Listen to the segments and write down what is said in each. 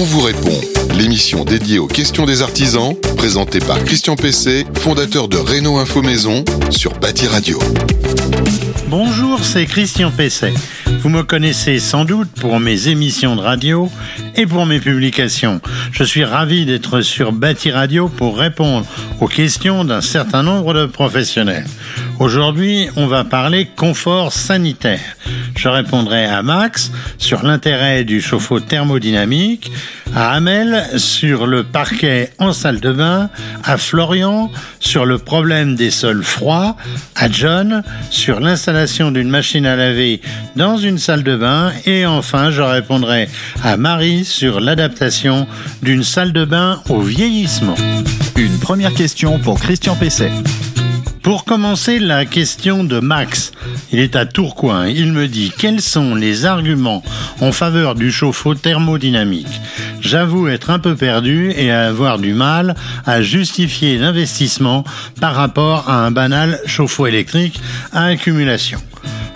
On vous répond, l'émission dédiée aux questions des artisans, présentée par Christian Pessé, fondateur de Renault Info Maison sur Bâti Radio. Bonjour, c'est Christian Pesset. Vous me connaissez sans doute pour mes émissions de radio et pour mes publications. Je suis ravi d'être sur Bâti Radio pour répondre aux questions d'un certain nombre de professionnels. Aujourd'hui, on va parler confort sanitaire. Je répondrai à Max sur l'intérêt du chauffe-eau thermodynamique, à Amel sur le parquet en salle de bain, à Florian sur le problème des sols froids, à John sur l'installation d'une machine à laver dans une salle de bain et enfin je répondrai à Marie sur l'adaptation d'une salle de bain au vieillissement. Une première question pour Christian Pesset. Pour commencer, la question de Max. Il est à Tourcoing. Il me dit quels sont les arguments en faveur du chauffe-eau thermodynamique? J'avoue être un peu perdu et avoir du mal à justifier l'investissement par rapport à un banal chauffe-eau électrique à accumulation.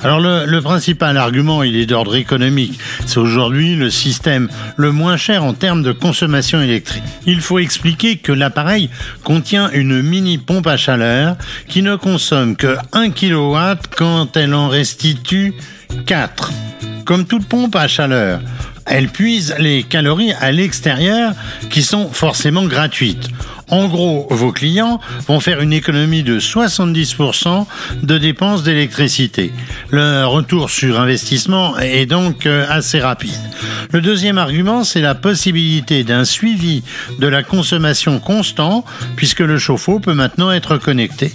Alors le, principal argument, il est d'ordre économique. C'est aujourd'hui le système le moins cher en termes de consommation électrique. Il faut expliquer que l'appareil contient une mini pompe à chaleur qui ne consomme que 1 kW quand elle en restitue 4. Comme toute pompe à chaleur, elle puise les calories à l'extérieur qui sont forcément gratuites. En gros, vos clients vont faire une économie de 70% de dépenses d'électricité. Le retour sur investissement est donc euh, assez rapide. Le deuxième argument, c'est la possibilité d'un suivi de la consommation constant puisque le chauffe-eau peut maintenant être connecté.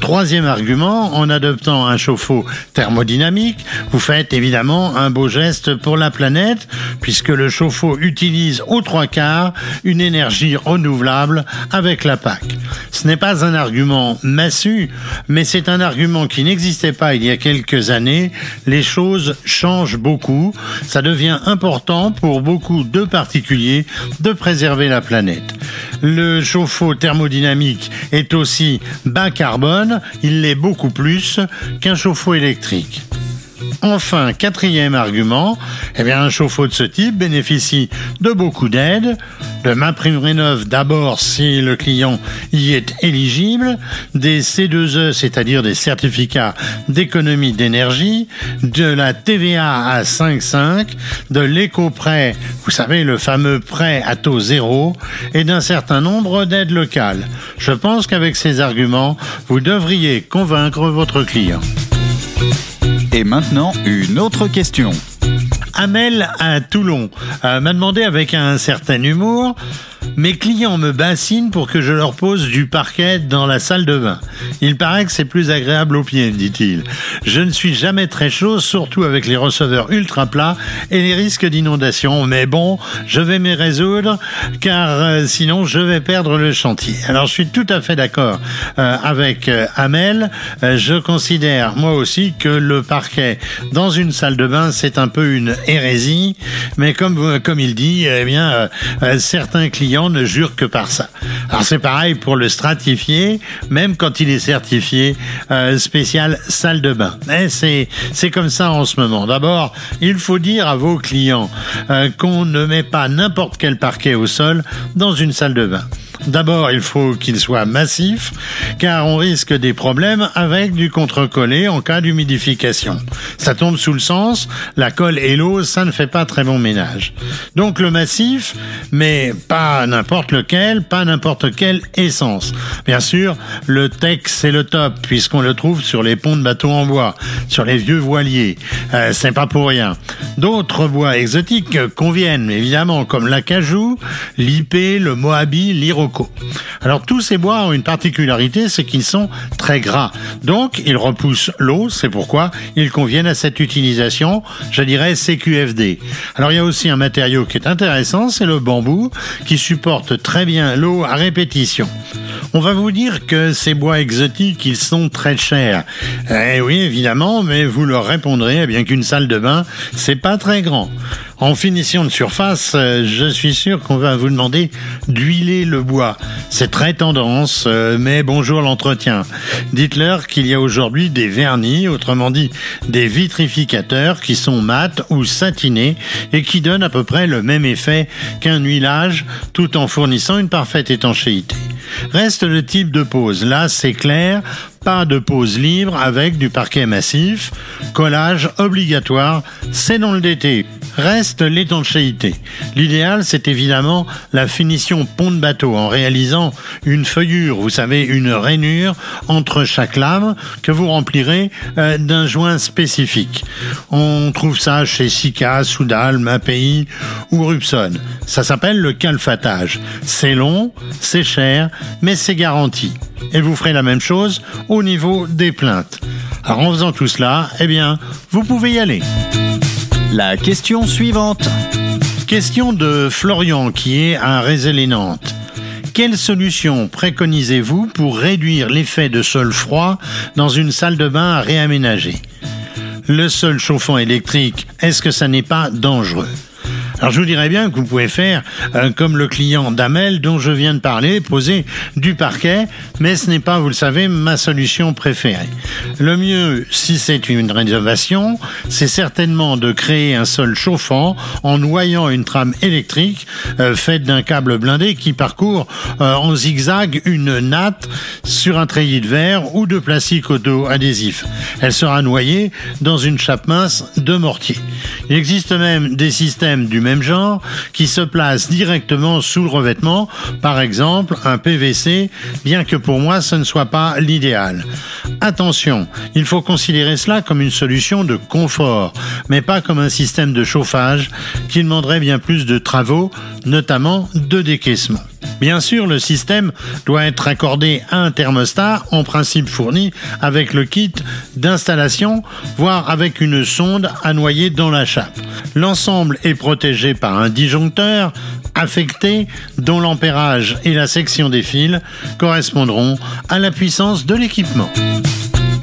Troisième argument, en adoptant un chauffe-eau thermodynamique, vous faites évidemment un beau geste pour la planète, puisque le chauffe-eau utilise aux trois quarts une énergie renouvelable avec la PAC. Ce n'est pas un argument massu, mais c'est un argument qui n'existait pas il y a quelques années. Les choses changent beaucoup. Ça devient important pour beaucoup de particuliers de préserver la planète. Le chauffe-eau thermodynamique est aussi bas carbone, il l'est beaucoup plus qu'un chauffe-eau électrique. Enfin, quatrième argument, eh un chauffe-eau de ce type bénéficie de beaucoup d'aides. De MaPrimeRénov' d'abord si le client y est éligible, des C2E, c'est-à-dire des certificats d'économie d'énergie, de la TVA à 5,5, de l'éco-prêt, vous savez, le fameux prêt à taux zéro, et d'un certain nombre d'aides locales. Je pense qu'avec ces arguments, vous devriez convaincre votre client. Et maintenant, une autre question. Amel à Toulon euh, m'a demandé avec un certain humour mes clients me bassinent pour que je leur pose du parquet dans la salle de bain. Il paraît que c'est plus agréable aux pieds, dit-il. Je ne suis jamais très chaud, surtout avec les receveurs ultra plats et les risques d'inondation. Mais bon, je vais m'y résoudre, car euh, sinon je vais perdre le chantier. Alors je suis tout à fait d'accord euh, avec euh, Amel. Euh, je considère moi aussi que le parquet dans une salle de bain, c'est un peu une hérésie. Mais comme, comme il dit, eh bien, certains clients ne jure que par ça. Alors c'est pareil pour le stratifié, même quand il est certifié euh, spécial salle de bain. C'est c'est comme ça en ce moment. D'abord, il faut dire à vos clients euh, qu'on ne met pas n'importe quel parquet au sol dans une salle de bain. D'abord, il faut qu'il soit massif, car on risque des problèmes avec du contre-collé en cas d'humidification. Ça tombe sous le sens, la colle et l'eau, ça ne fait pas très bon ménage. Donc le massif, mais pas n'importe lequel, pas n'importe quelle essence. Bien sûr, le Tex c'est le top, puisqu'on le trouve sur les ponts de bateaux en bois, sur les vieux voiliers. Euh, c'est pas pour rien. D'autres bois exotiques conviennent, évidemment, comme l'acajou, l'ipé, le moabi, l'iroko. Alors tous ces bois ont une particularité, c'est qu'ils sont très gras. Donc ils repoussent l'eau, c'est pourquoi ils conviennent à cette utilisation, je dirais CQFD. Alors il y a aussi un matériau qui est intéressant, c'est le bambou, qui supporte très bien l'eau à répétition. On va vous dire que ces bois exotiques, ils sont très chers. Eh oui, évidemment, mais vous leur répondrez eh bien qu'une salle de bain, c'est pas très grand. En finition de surface, euh, je suis sûr qu'on va vous demander d'huiler le bois. C'est très tendance, euh, mais bonjour l'entretien. Dites-leur qu'il y a aujourd'hui des vernis, autrement dit des vitrificateurs qui sont mat ou satinés et qui donnent à peu près le même effet qu'un huilage tout en fournissant une parfaite étanchéité. Reste le type de pose. Là, c'est clair, pas de pose libre avec du parquet massif. Collage obligatoire, c'est dans le DT. Reste l'étanchéité. L'idéal, c'est évidemment la finition pont de bateau en réalisant une feuillure, vous savez, une rainure entre chaque lame que vous remplirez euh, d'un joint spécifique. On trouve ça chez Sika, Soudal, Mapi ou Rupson. Ça s'appelle le calfatage. C'est long, c'est cher, mais c'est garanti. Et vous ferez la même chose niveau des plaintes. Alors en faisant tout cela, eh bien, vous pouvez y aller. La question suivante. Question de Florian qui est à Rézé-les-Nantes. Quelle solution préconisez-vous pour réduire l'effet de sol froid dans une salle de bain à réaménager? Le sol chauffant électrique, est-ce que ça n'est pas dangereux? Alors je vous dirais bien que vous pouvez faire euh, comme le client d'Amel dont je viens de parler, poser du parquet, mais ce n'est pas, vous le savez, ma solution préférée. Le mieux, si c'est une rénovation, c'est certainement de créer un sol chauffant en noyant une trame électrique euh, faite d'un câble blindé qui parcourt euh, en zigzag une natte sur un treillis de verre ou de plastique auto-adhésif. Elle sera noyée dans une chape mince de mortier. Il existe même des systèmes du même genre qui se placent directement sous le revêtement, par exemple un PVC, bien que pour moi ce ne soit pas l'idéal. Attention, il faut considérer cela comme une solution de confort, mais pas comme un système de chauffage qui demanderait bien plus de travaux, notamment de décaissement. Bien sûr, le système doit être accordé à un thermostat, en principe fourni avec le kit d'installation, voire avec une sonde à noyer dans la chape. L'ensemble est protégé par un disjoncteur affecté dont l'ampérage et la section des fils correspondront à la puissance de l'équipement.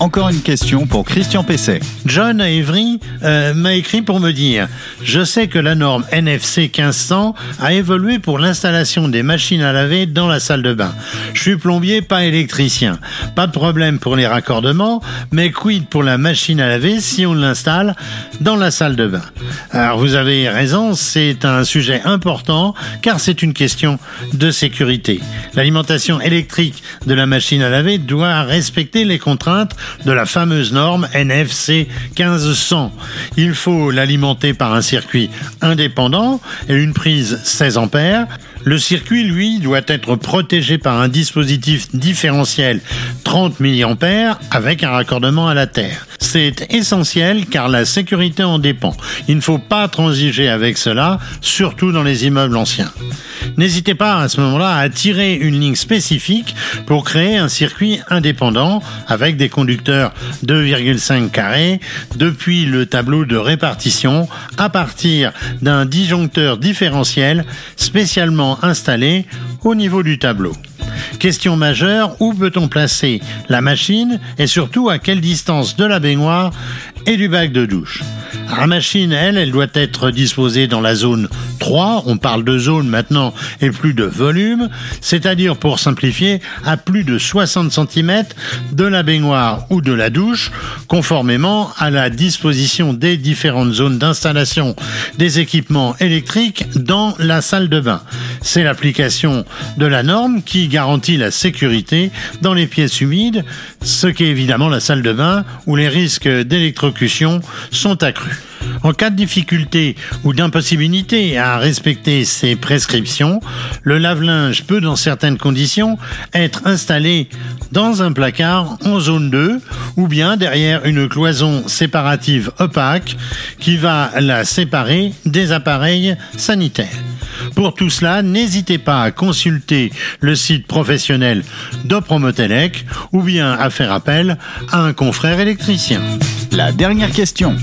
Encore une question pour Christian Pesset. John Avery euh, m'a écrit pour me dire Je sais que la norme NFC 1500 a évolué pour l'installation des machines à laver dans la salle de bain. Je suis plombier, pas électricien. Pas de problème pour les raccordements, mais quid pour la machine à laver si on l'installe dans la salle de bain? Alors vous avez raison, c'est un sujet important car c'est une question de sécurité. L'alimentation électrique de la machine à laver doit respecter les contraintes de la fameuse norme NFC 1500. Il faut l'alimenter par un circuit indépendant et une prise 16 ampères. Le circuit, lui, doit être protégé par un dispositif différentiel 30 mA avec un raccordement à la terre. C'est essentiel car la sécurité en dépend. Il ne faut pas transiger avec cela, surtout dans les immeubles anciens. N'hésitez pas à ce moment-là à tirer une ligne spécifique pour créer un circuit indépendant avec des conducteurs 2,5 carrés depuis le tableau de répartition à partir d'un disjoncteur différentiel spécialement installé au niveau du tableau. Question majeure, où peut-on placer la machine et surtout à quelle distance de la baignoire et du bac de douche? La machine, elle, elle doit être disposée dans la zone 3, on parle de zone maintenant et plus de volume, c'est-à-dire pour simplifier à plus de 60 cm de la baignoire ou de la douche, conformément à la disposition des différentes zones d'installation des équipements électriques dans la salle de bain. C'est l'application de la norme qui garantit la sécurité dans les pièces humides, ce qui est évidemment la salle de bain où les risques d'électrocution sont accrus. En cas de difficulté ou d'impossibilité à respecter ces prescriptions, le lave-linge peut dans certaines conditions être installé dans un placard en zone 2 ou bien derrière une cloison séparative opaque qui va la séparer des appareils sanitaires. Pour tout cela, n'hésitez pas à consulter le site professionnel d'Opromotelec ou bien à faire appel à un confrère électricien. La dernière question.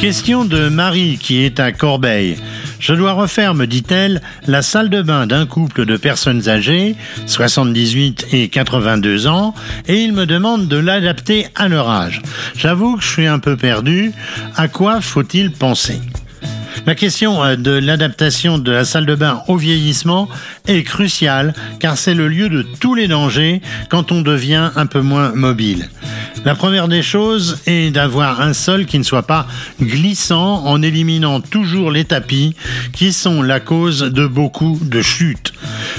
Question de Marie qui est à Corbeil. Je dois refaire, me dit-elle, la salle de bain d'un couple de personnes âgées, 78 et 82 ans, et il me demande de l'adapter à leur âge. J'avoue que je suis un peu perdu. À quoi faut-il penser? La question euh, de l'adaptation de la salle de bain au vieillissement est cruciale car c'est le lieu de tous les dangers quand on devient un peu moins mobile. La première des choses est d'avoir un sol qui ne soit pas glissant en éliminant toujours les tapis qui sont la cause de beaucoup de chutes.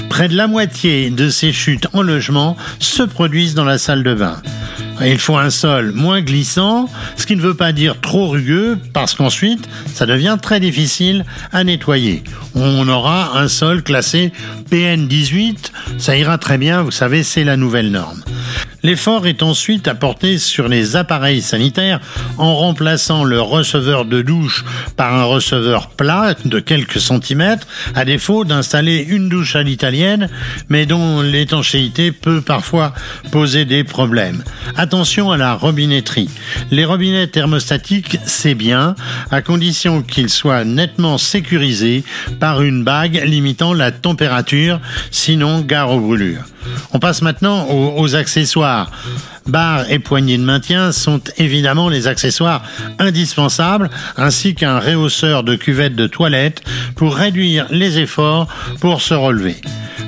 Près de la moitié de ces chutes en logement se produisent dans la salle de bain. Il faut un sol moins glissant, ce qui ne veut pas dire trop rugueux, parce qu'ensuite, ça devient très difficile à nettoyer. On aura un sol classé PN18, ça ira très bien, vous savez, c'est la nouvelle norme. L'effort est ensuite apporté sur les appareils sanitaires en remplaçant le receveur de douche par un receveur plat de quelques centimètres, à défaut d'installer une douche à l'italienne, mais dont l'étanchéité peut parfois poser des problèmes. Attention à la robinetterie. Les robinets thermostatiques, c'est bien, à condition qu'ils soient nettement sécurisés par une bague limitant la température, sinon gare aux brûlures. On passe maintenant aux, accessoires. Barres et poignées de maintien sont évidemment les accessoires indispensables, ainsi qu'un réhausseur de cuvette de toilette pour réduire les efforts pour se relever.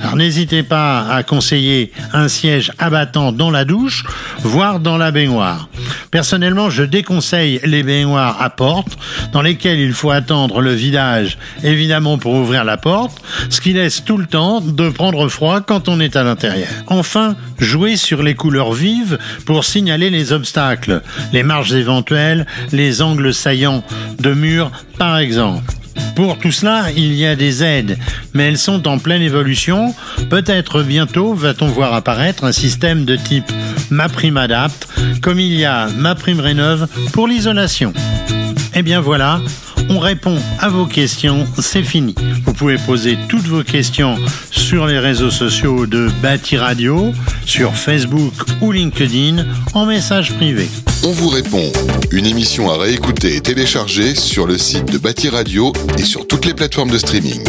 Alors n'hésitez pas à conseiller un siège abattant dans la douche, voire dans la baignoire. Personnellement, je déconseille les baignoires à porte, dans lesquelles il faut attendre le vidage, évidemment pour ouvrir la porte, ce qui laisse tout le temps de prendre froid quand on est à l'intérieur. Enfin, jouez sur les couleurs vives pour signaler les obstacles, les marges éventuelles, les angles saillants de murs par exemple. Pour tout cela, il y a des aides, mais elles sont en pleine évolution. Peut-être bientôt va-t-on voir apparaître un système de type MaPrimeAdapt, comme il y a MaPrimeRénov pour l'isolation. Et eh bien voilà, on répond à vos questions, c'est fini. Vous pouvez poser toutes vos questions sur les réseaux sociaux de Bâti Radio, sur Facebook ou LinkedIn en message privé. On vous répond. Une émission à réécouter et télécharger sur le site de Bâti Radio et sur toutes les plateformes de streaming.